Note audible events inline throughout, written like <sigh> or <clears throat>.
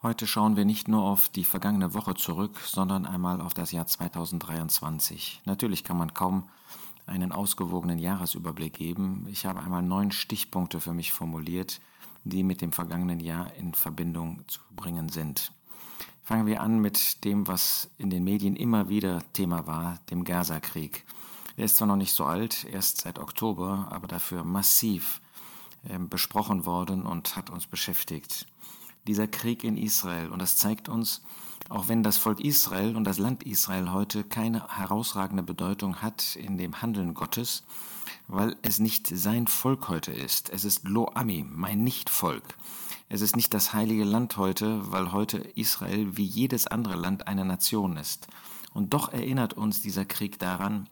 Heute schauen wir nicht nur auf die vergangene Woche zurück, sondern einmal auf das Jahr 2023. Natürlich kann man kaum einen ausgewogenen Jahresüberblick geben. Ich habe einmal neun Stichpunkte für mich formuliert, die mit dem vergangenen Jahr in Verbindung zu bringen sind. Fangen wir an mit dem, was in den Medien immer wieder Thema war, dem Gaza-Krieg. Der ist zwar noch nicht so alt, erst seit Oktober, aber dafür massiv äh, besprochen worden und hat uns beschäftigt dieser Krieg in Israel. Und das zeigt uns, auch wenn das Volk Israel und das Land Israel heute keine herausragende Bedeutung hat in dem Handeln Gottes, weil es nicht sein Volk heute ist. Es ist Lo Ami, mein Nichtvolk. Es ist nicht das heilige Land heute, weil heute Israel wie jedes andere Land eine Nation ist. Und doch erinnert uns dieser Krieg daran,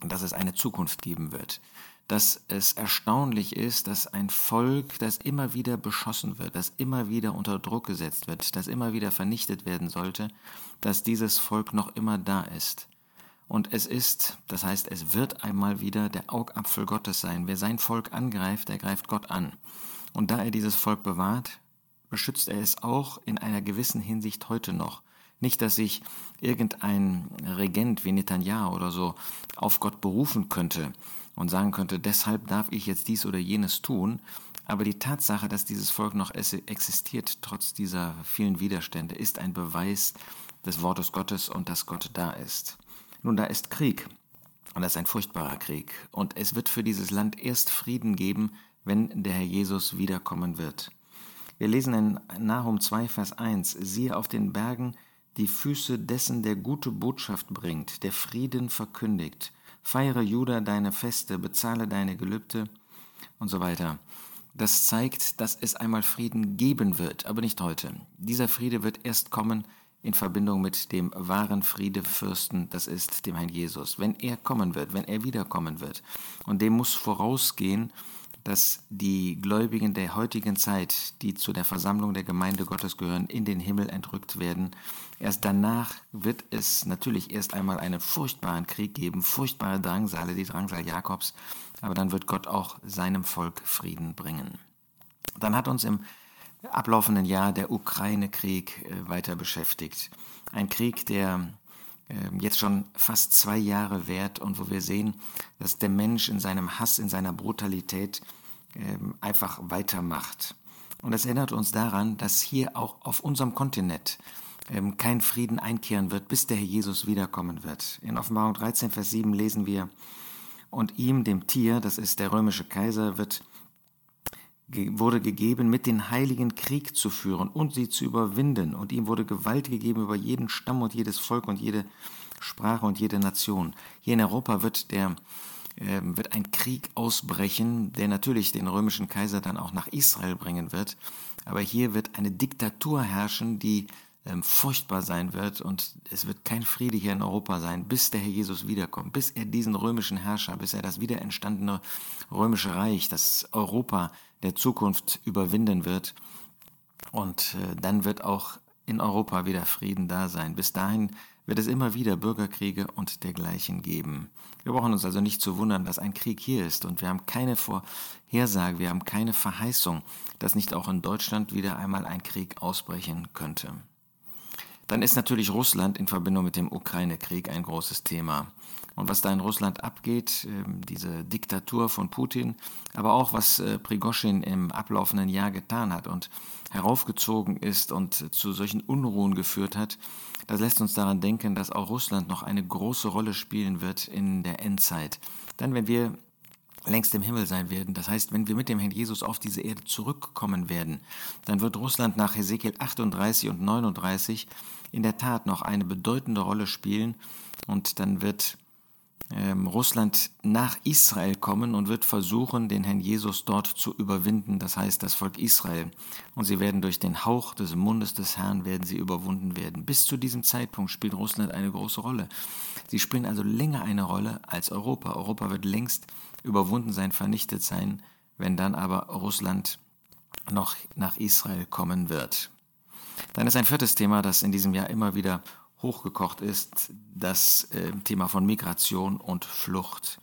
dass es eine Zukunft geben wird dass es erstaunlich ist, dass ein Volk, das immer wieder beschossen wird, das immer wieder unter Druck gesetzt wird, das immer wieder vernichtet werden sollte, dass dieses Volk noch immer da ist. Und es ist, das heißt, es wird einmal wieder der Augapfel Gottes sein. Wer sein Volk angreift, der greift Gott an. Und da er dieses Volk bewahrt, beschützt er es auch in einer gewissen Hinsicht heute noch. Nicht, dass sich irgendein Regent wie Netanyahu oder so auf Gott berufen könnte und sagen könnte, deshalb darf ich jetzt dies oder jenes tun. Aber die Tatsache, dass dieses Volk noch existiert, trotz dieser vielen Widerstände, ist ein Beweis des Wortes Gottes und dass Gott da ist. Nun, da ist Krieg. Und das ist ein furchtbarer Krieg. Und es wird für dieses Land erst Frieden geben, wenn der Herr Jesus wiederkommen wird. Wir lesen in Nahum 2, Vers 1, siehe auf den Bergen die Füße dessen, der gute Botschaft bringt, der Frieden verkündigt, feiere Juda deine Feste, bezahle deine Gelübde und so weiter. Das zeigt, dass es einmal Frieden geben wird, aber nicht heute. Dieser Friede wird erst kommen in Verbindung mit dem wahren Friedefürsten, das ist dem Herrn Jesus. Wenn er kommen wird, wenn er wiederkommen wird. Und dem muss vorausgehen, dass die Gläubigen der heutigen Zeit, die zu der Versammlung der Gemeinde Gottes gehören, in den Himmel entrückt werden. Erst danach wird es natürlich erst einmal einen furchtbaren Krieg geben, furchtbare Drangsale, die Drangsal Jakobs, aber dann wird Gott auch seinem Volk Frieden bringen. Dann hat uns im ablaufenden Jahr der Ukraine-Krieg äh, weiter beschäftigt. Ein Krieg, der jetzt schon fast zwei Jahre währt und wo wir sehen, dass der Mensch in seinem Hass, in seiner Brutalität ähm, einfach weitermacht. Und das erinnert uns daran, dass hier auch auf unserem Kontinent ähm, kein Frieden einkehren wird, bis der Herr Jesus wiederkommen wird. In Offenbarung 13, Vers 7 lesen wir, und ihm, dem Tier, das ist der römische Kaiser, wird wurde gegeben, mit den Heiligen Krieg zu führen und sie zu überwinden. Und ihm wurde Gewalt gegeben über jeden Stamm und jedes Volk und jede Sprache und jede Nation. Hier in Europa wird der äh, wird ein Krieg ausbrechen, der natürlich den römischen Kaiser dann auch nach Israel bringen wird. Aber hier wird eine Diktatur herrschen, die ähm, furchtbar sein wird und es wird kein Friede hier in Europa sein, bis der Herr Jesus wiederkommt, bis er diesen römischen Herrscher, bis er das wieder entstandene römische Reich, das Europa der Zukunft überwinden wird. Und äh, dann wird auch in Europa wieder Frieden da sein. Bis dahin wird es immer wieder Bürgerkriege und dergleichen geben. Wir brauchen uns also nicht zu wundern, dass ein Krieg hier ist und wir haben keine Vorhersage, wir haben keine Verheißung, dass nicht auch in Deutschland wieder einmal ein Krieg ausbrechen könnte. Dann ist natürlich Russland in Verbindung mit dem Ukraine-Krieg ein großes Thema. Und was da in Russland abgeht, ähm, diese Diktatur von Putin, aber auch was äh, Prigoschin im ablaufenden Jahr getan hat und heraufgezogen ist und zu solchen Unruhen geführt hat, das lässt uns daran denken, dass auch Russland noch eine große Rolle spielen wird in der Endzeit. Dann, wenn wir längst im Himmel sein werden. Das heißt, wenn wir mit dem Herrn Jesus auf diese Erde zurückkommen werden, dann wird Russland nach Hesekiel 38 und 39 in der Tat noch eine bedeutende Rolle spielen und dann wird ähm, Russland nach Israel kommen und wird versuchen, den Herrn Jesus dort zu überwinden, das heißt das Volk Israel. Und sie werden durch den Hauch des Mundes des Herrn werden sie überwunden werden. Bis zu diesem Zeitpunkt spielt Russland eine große Rolle. Sie spielen also länger eine Rolle als Europa. Europa wird längst überwunden sein, vernichtet sein, wenn dann aber Russland noch nach Israel kommen wird. Dann ist ein viertes Thema, das in diesem Jahr immer wieder hochgekocht ist, das äh, Thema von Migration und Flucht.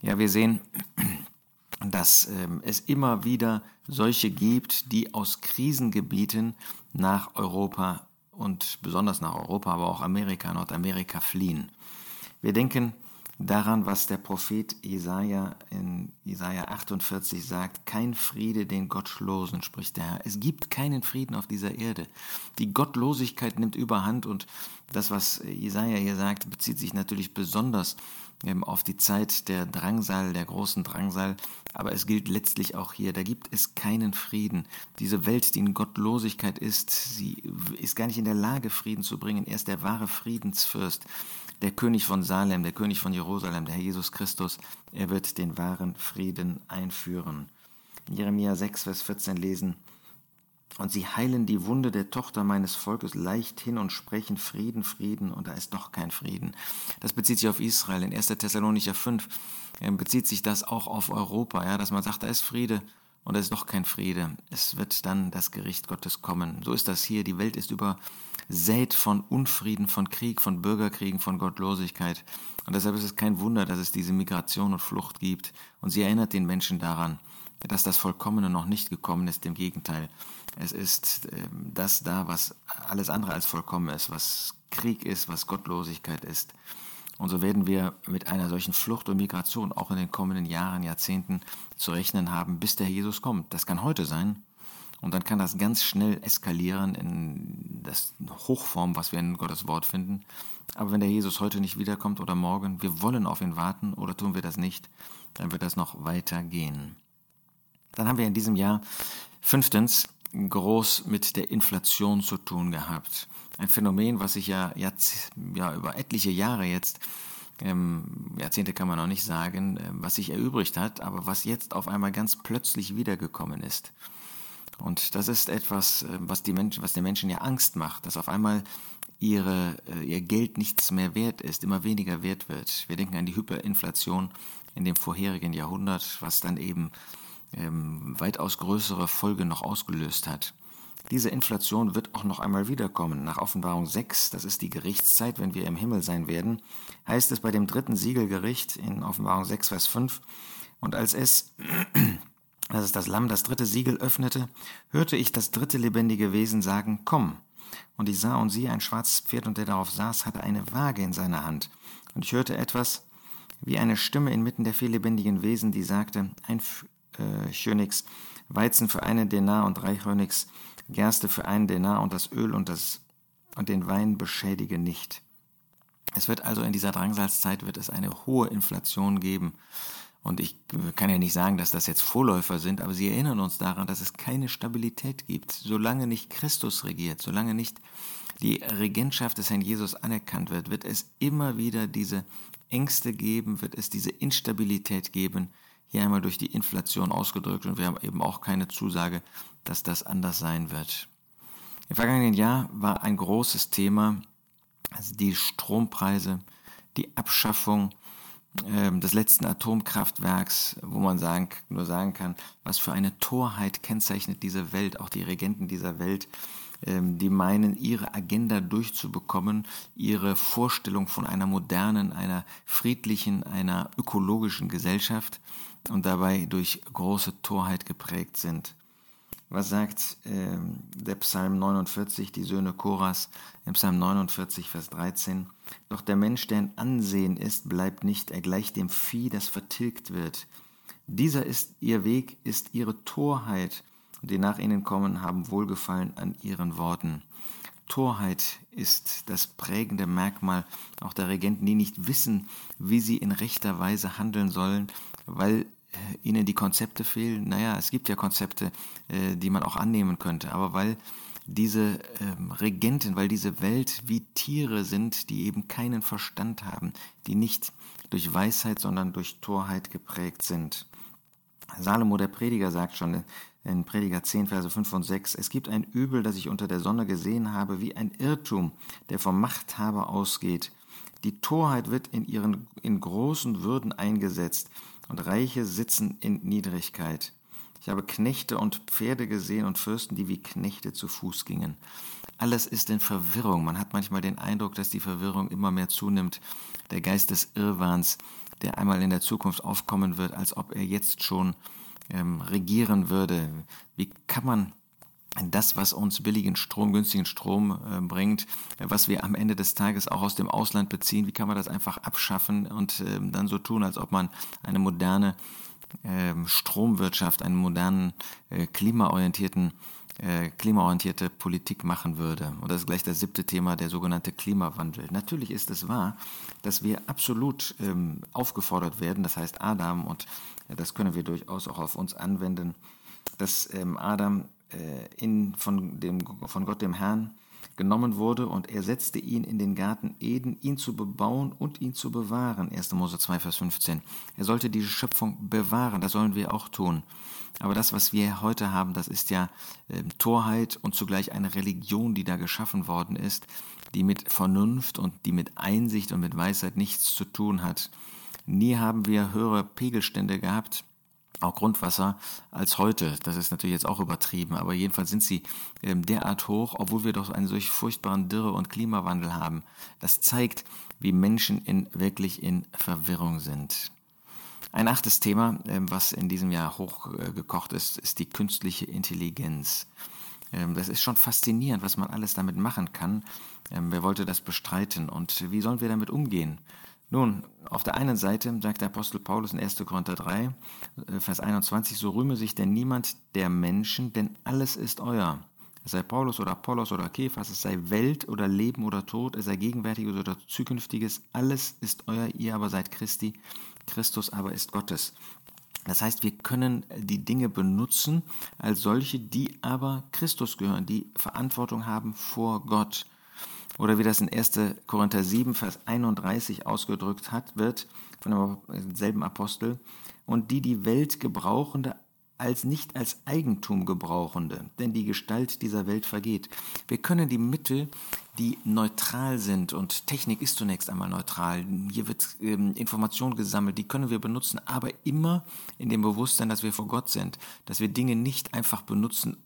Ja, wir sehen, <clears throat> dass ähm, es immer wieder solche gibt, die aus Krisengebieten nach Europa und besonders nach Europa, aber auch Amerika, Nordamerika fliehen. Wir denken daran, was der Prophet Jesaja in Jesaja 48 sagt: Kein Friede den Gottlosen, spricht der Herr. Es gibt keinen Frieden auf dieser Erde. Die Gottlosigkeit nimmt überhand und das, was Jesaja hier sagt, bezieht sich natürlich besonders auf die Zeit der Drangsal, der großen Drangsal, aber es gilt letztlich auch hier, da gibt es keinen Frieden. Diese Welt, die in Gottlosigkeit ist, sie ist gar nicht in der Lage, Frieden zu bringen. Er ist der wahre Friedensfürst, der König von Salem, der König von Jerusalem, der Herr Jesus Christus. Er wird den wahren Frieden einführen. In Jeremia 6, Vers 14 lesen, und sie heilen die Wunde der Tochter meines Volkes leicht hin und sprechen Frieden, Frieden, und da ist doch kein Frieden. Das bezieht sich auf Israel. In 1. Thessalonicher 5 äh, bezieht sich das auch auf Europa, ja, dass man sagt, da ist Friede und da ist doch kein Friede. Es wird dann das Gericht Gottes kommen. So ist das hier. Die Welt ist übersät von Unfrieden, von Krieg, von Bürgerkriegen, von Gottlosigkeit. Und deshalb ist es kein Wunder, dass es diese Migration und Flucht gibt. Und sie erinnert den Menschen daran, dass das Vollkommene noch nicht gekommen ist. Im Gegenteil, es ist ähm, das da, was alles andere als vollkommen ist, was Krieg ist, was Gottlosigkeit ist. Und so werden wir mit einer solchen Flucht und Migration auch in den kommenden Jahren, Jahrzehnten zu rechnen haben, bis der Jesus kommt. Das kann heute sein. Und dann kann das ganz schnell eskalieren in das Hochform, was wir in Gottes Wort finden. Aber wenn der Jesus heute nicht wiederkommt oder morgen, wir wollen auf ihn warten oder tun wir das nicht, dann wird das noch weiter gehen. Dann haben wir in diesem Jahr fünftens groß mit der Inflation zu tun gehabt. Ein Phänomen, was sich ja, jetzt, ja über etliche Jahre jetzt, ähm, Jahrzehnte kann man noch nicht sagen, äh, was sich erübrigt hat, aber was jetzt auf einmal ganz plötzlich wiedergekommen ist. Und das ist etwas, äh, was, die Menschen, was den Menschen ja Angst macht, dass auf einmal ihre, äh, ihr Geld nichts mehr wert ist, immer weniger wert wird. Wir denken an die Hyperinflation in dem vorherigen Jahrhundert, was dann eben ähm, weitaus größere Folge noch ausgelöst hat. Diese Inflation wird auch noch einmal wiederkommen. Nach Offenbarung 6, das ist die Gerichtszeit, wenn wir im Himmel sein werden, heißt es bei dem dritten Siegelgericht in Offenbarung 6, Vers 5, und als es, <clears throat> das ist das Lamm, das dritte Siegel öffnete, hörte ich das dritte lebendige Wesen sagen, komm. Und ich sah und siehe, ein schwarzes Pferd, und der darauf saß, hatte eine Waage in seiner Hand. Und ich hörte etwas wie eine Stimme inmitten der vier lebendigen Wesen, die sagte, ein äh, Schönix Weizen für einen Denar und drei Chönix Gerste für einen Denar und das Öl und, das, und den Wein beschädige nicht. Es wird also in dieser Drangsalzzeit wird es eine hohe Inflation geben. Und ich kann ja nicht sagen, dass das jetzt Vorläufer sind, aber sie erinnern uns daran, dass es keine Stabilität gibt. Solange nicht Christus regiert, solange nicht die Regentschaft des Herrn Jesus anerkannt wird, wird es immer wieder diese Ängste geben, wird es diese Instabilität geben, hier einmal durch die Inflation ausgedrückt und wir haben eben auch keine Zusage, dass das anders sein wird. Im vergangenen Jahr war ein großes Thema also die Strompreise, die Abschaffung äh, des letzten Atomkraftwerks, wo man sagen, nur sagen kann, was für eine Torheit kennzeichnet diese Welt, auch die Regenten dieser Welt, ähm, die meinen, ihre Agenda durchzubekommen, ihre Vorstellung von einer modernen, einer friedlichen, einer ökologischen Gesellschaft und dabei durch große Torheit geprägt sind. Was sagt äh, der Psalm 49, die Söhne Koras, im Psalm 49, Vers 13? Doch der Mensch, der in Ansehen ist, bleibt nicht, er gleicht dem Vieh, das vertilgt wird. Dieser ist ihr Weg, ist ihre Torheit, und die nach ihnen kommen, haben Wohlgefallen an ihren Worten. Torheit ist das prägende Merkmal auch der Regenten, die nicht wissen, wie sie in rechter Weise handeln sollen, weil äh, ihnen die Konzepte fehlen. Naja, es gibt ja Konzepte, äh, die man auch annehmen könnte, aber weil diese ähm, Regenten, weil diese Welt wie Tiere sind, die eben keinen Verstand haben, die nicht durch Weisheit, sondern durch Torheit geprägt sind. Salomo, der Prediger, sagt schon in Prediger 10, Verse 5 und 6, es gibt ein Übel, das ich unter der Sonne gesehen habe, wie ein Irrtum, der vom Machthaber ausgeht. Die Torheit wird in ihren in großen Würden eingesetzt und Reiche sitzen in Niedrigkeit. Ich habe Knechte und Pferde gesehen und Fürsten, die wie Knechte zu Fuß gingen. Alles ist in Verwirrung. Man hat manchmal den Eindruck, dass die Verwirrung immer mehr zunimmt. Der Geist des Irrwahns, der einmal in der Zukunft aufkommen wird, als ob er jetzt schon ähm, regieren würde. Wie kann man das, was uns billigen Strom, günstigen Strom äh, bringt, äh, was wir am Ende des Tages auch aus dem Ausland beziehen, wie kann man das einfach abschaffen und äh, dann so tun, als ob man eine moderne ähm, Stromwirtschaft, einen modernen, äh, klimaorientierten äh, klimaorientierte Politik machen würde. Und das ist gleich das siebte Thema, der sogenannte Klimawandel. Natürlich ist es wahr, dass wir absolut ähm, aufgefordert werden, das heißt Adam, und äh, das können wir durchaus auch auf uns anwenden, dass ähm, Adam äh, in, von, dem, von Gott dem Herrn genommen wurde und er setzte ihn in den Garten Eden, ihn zu bebauen und ihn zu bewahren. 1. Mose 2, Vers 15. Er sollte diese Schöpfung bewahren, das sollen wir auch tun. Aber das, was wir heute haben, das ist ja äh, Torheit und zugleich eine Religion, die da geschaffen worden ist, die mit Vernunft und die mit Einsicht und mit Weisheit nichts zu tun hat. Nie haben wir höhere Pegelstände gehabt auch Grundwasser als heute. Das ist natürlich jetzt auch übertrieben, aber jedenfalls sind sie ähm, derart hoch, obwohl wir doch einen solch furchtbaren Dürre- und Klimawandel haben. Das zeigt, wie Menschen in, wirklich in Verwirrung sind. Ein achtes Thema, ähm, was in diesem Jahr hochgekocht ist, ist die künstliche Intelligenz. Ähm, das ist schon faszinierend, was man alles damit machen kann. Wer wollte das bestreiten und wie sollen wir damit umgehen? Nun, auf der einen Seite sagt der Apostel Paulus in 1. Korinther 3, äh, Vers 21, so rühme sich denn niemand der Menschen, denn alles ist euer. Es sei Paulus oder Apollos oder Kephas, es sei Welt oder Leben oder Tod, es sei Gegenwärtiges oder Zukünftiges, alles ist euer, ihr aber seid Christi, Christus aber ist Gottes. Das heißt, wir können die Dinge benutzen als solche, die aber Christus gehören, die Verantwortung haben vor Gott. Oder wie das in 1. Korinther 7, Vers 31 ausgedrückt hat, wird von demselben Apostel, und die die Welt gebrauchende als nicht als Eigentum gebrauchende, denn die Gestalt dieser Welt vergeht. Wir können die Mittel, die neutral sind, und Technik ist zunächst einmal neutral, hier wird ähm, Information gesammelt, die können wir benutzen, aber immer in dem Bewusstsein, dass wir vor Gott sind, dass wir Dinge nicht einfach benutzen,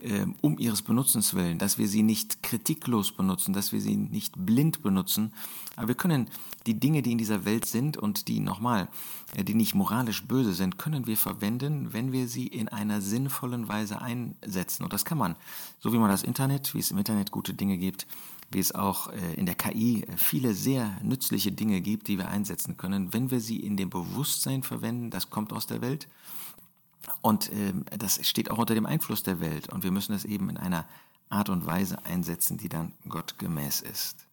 äh, um ihres Benutzens willen, dass wir sie nicht kritiklos benutzen, dass wir sie nicht blind benutzen. Aber wir können die Dinge, die in dieser Welt sind und die nochmal, äh, die nicht moralisch böse sind, können wir verwenden, wenn wir sie in einer sinnvollen Weise einsetzen. Und das kann man, so wie man das Internet, wie es im Internet gute Dinge gibt, wie es auch äh, in der KI viele sehr nützliche Dinge gibt, die wir einsetzen können, wenn wir sie in dem Bewusstsein verwenden, das kommt aus der Welt und äh, das steht auch unter dem Einfluss der Welt. Und wir müssen es eben in einer Art und Weise einsetzen, die dann Gott gemäß ist.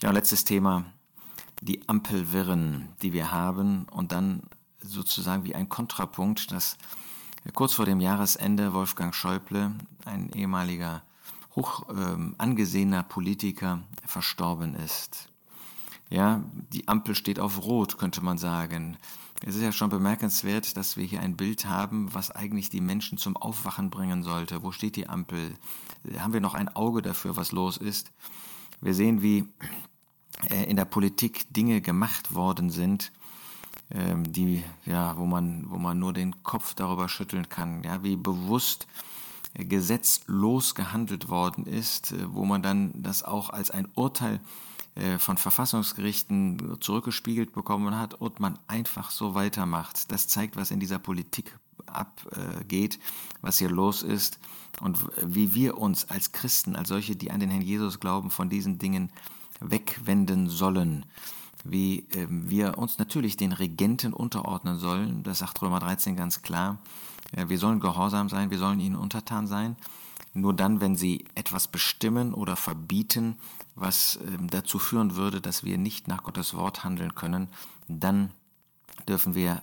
Ja, letztes Thema, die Ampelwirren, die wir haben. Und dann sozusagen wie ein Kontrapunkt, dass kurz vor dem Jahresende Wolfgang Schäuble, ein ehemaliger hoch äh, angesehener Politiker, verstorben ist. Ja, die Ampel steht auf Rot, könnte man sagen. Es ist ja schon bemerkenswert, dass wir hier ein Bild haben, was eigentlich die Menschen zum Aufwachen bringen sollte. Wo steht die Ampel? Haben wir noch ein Auge dafür, was los ist? Wir sehen, wie äh, in der Politik Dinge gemacht worden sind, ähm, die, ja, wo man, wo man nur den Kopf darüber schütteln kann, ja, wie bewusst äh, gesetzlos gehandelt worden ist, äh, wo man dann das auch als ein Urteil von Verfassungsgerichten zurückgespiegelt bekommen hat und man einfach so weitermacht. Das zeigt, was in dieser Politik abgeht, was hier los ist und wie wir uns als Christen, als solche, die an den Herrn Jesus glauben, von diesen Dingen wegwenden sollen. Wie ähm, wir uns natürlich den Regenten unterordnen sollen, das sagt Römer 13 ganz klar. Wir sollen gehorsam sein, wir sollen ihnen untertan sein. Nur dann, wenn sie etwas bestimmen oder verbieten, was ähm, dazu führen würde, dass wir nicht nach Gottes Wort handeln können, dann dürfen wir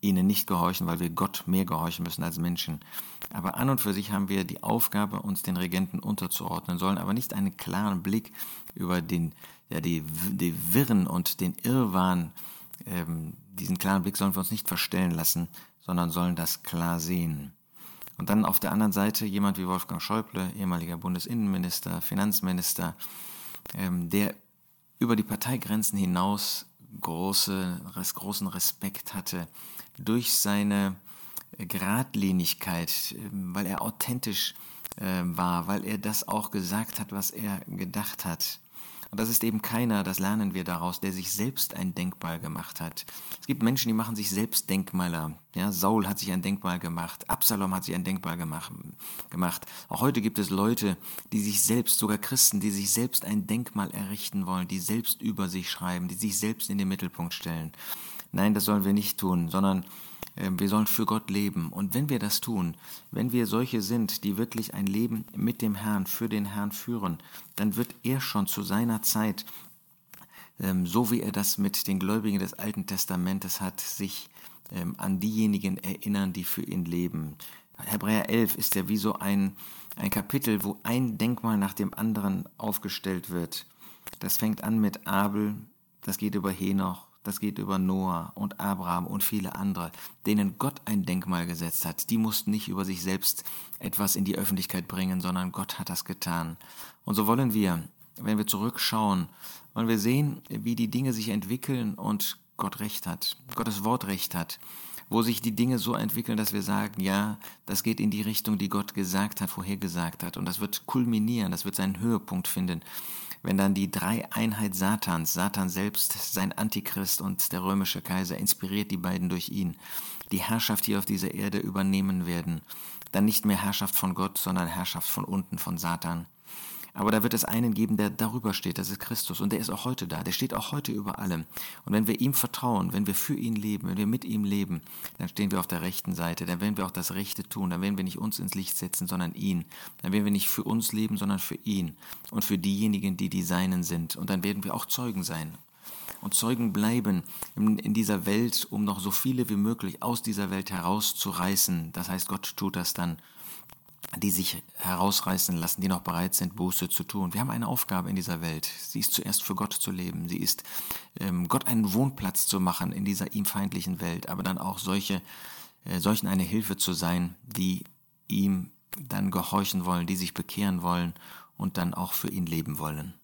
ihnen nicht gehorchen, weil wir Gott mehr gehorchen müssen als Menschen. Aber an und für sich haben wir die Aufgabe, uns den Regenten unterzuordnen, sollen aber nicht einen klaren Blick über den, ja, die, die Wirren und den Irrwahn, ähm, diesen klaren Blick sollen wir uns nicht verstellen lassen, sondern sollen das klar sehen. Und dann auf der anderen Seite jemand wie Wolfgang Schäuble, ehemaliger Bundesinnenminister, Finanzminister, ähm, der über die Parteigrenzen hinaus große, großen Respekt hatte durch seine Gradlinigkeit, ähm, weil er authentisch äh, war, weil er das auch gesagt hat, was er gedacht hat. Und das ist eben keiner, das lernen wir daraus, der sich selbst ein Denkmal gemacht hat. Es gibt Menschen, die machen sich selbst Denkmaler. Ja, Saul hat sich ein Denkmal gemacht, Absalom hat sich ein Denkmal gemacht, gemacht. Auch heute gibt es Leute, die sich selbst, sogar Christen, die sich selbst ein Denkmal errichten wollen, die selbst über sich schreiben, die sich selbst in den Mittelpunkt stellen. Nein, das sollen wir nicht tun, sondern wir sollen für Gott leben. Und wenn wir das tun, wenn wir solche sind, die wirklich ein Leben mit dem Herrn, für den Herrn führen, dann wird er schon zu seiner Zeit, ähm, so wie er das mit den Gläubigen des Alten Testamentes hat, sich ähm, an diejenigen erinnern, die für ihn leben. Hebräer 11 ist ja wie so ein, ein Kapitel, wo ein Denkmal nach dem anderen aufgestellt wird. Das fängt an mit Abel, das geht über Henoch, das geht über Noah und Abraham und viele andere, denen Gott ein Denkmal gesetzt hat. Die mussten nicht über sich selbst etwas in die Öffentlichkeit bringen, sondern Gott hat das getan. Und so wollen wir, wenn wir zurückschauen, wollen wir sehen, wie die Dinge sich entwickeln und Gott recht hat, Gottes Wort recht hat, wo sich die Dinge so entwickeln, dass wir sagen, ja, das geht in die Richtung, die Gott gesagt hat, vorhergesagt hat. Und das wird kulminieren, das wird seinen Höhepunkt finden wenn dann die Dreieinheit Satans, Satan selbst, sein Antichrist und der römische Kaiser, inspiriert die beiden durch ihn, die Herrschaft hier auf dieser Erde übernehmen werden, dann nicht mehr Herrschaft von Gott, sondern Herrschaft von unten, von Satan. Aber da wird es einen geben, der darüber steht, das ist Christus. Und der ist auch heute da, der steht auch heute über allem. Und wenn wir ihm vertrauen, wenn wir für ihn leben, wenn wir mit ihm leben, dann stehen wir auf der rechten Seite, dann werden wir auch das Rechte tun, dann werden wir nicht uns ins Licht setzen, sondern ihn. Dann werden wir nicht für uns leben, sondern für ihn und für diejenigen, die die Seinen sind. Und dann werden wir auch Zeugen sein und Zeugen bleiben in, dieser Welt, um noch so viele wie möglich aus dieser Welt herauszureißen. Das heißt, Gott tut das dann die sich herausreißen lassen, die noch bereit sind, Buße zu tun. Wir haben eine Aufgabe in dieser Welt. Sie ist zuerst für Gott zu leben. Sie ist, ähm, Gott einen Wohnplatz zu machen in dieser ihm feindlichen Welt, aber dann auch solche, äh, solchen eine Hilfe zu sein, die ihm dann gehorchen wollen, die sich bekehren wollen und dann auch für ihn leben wollen.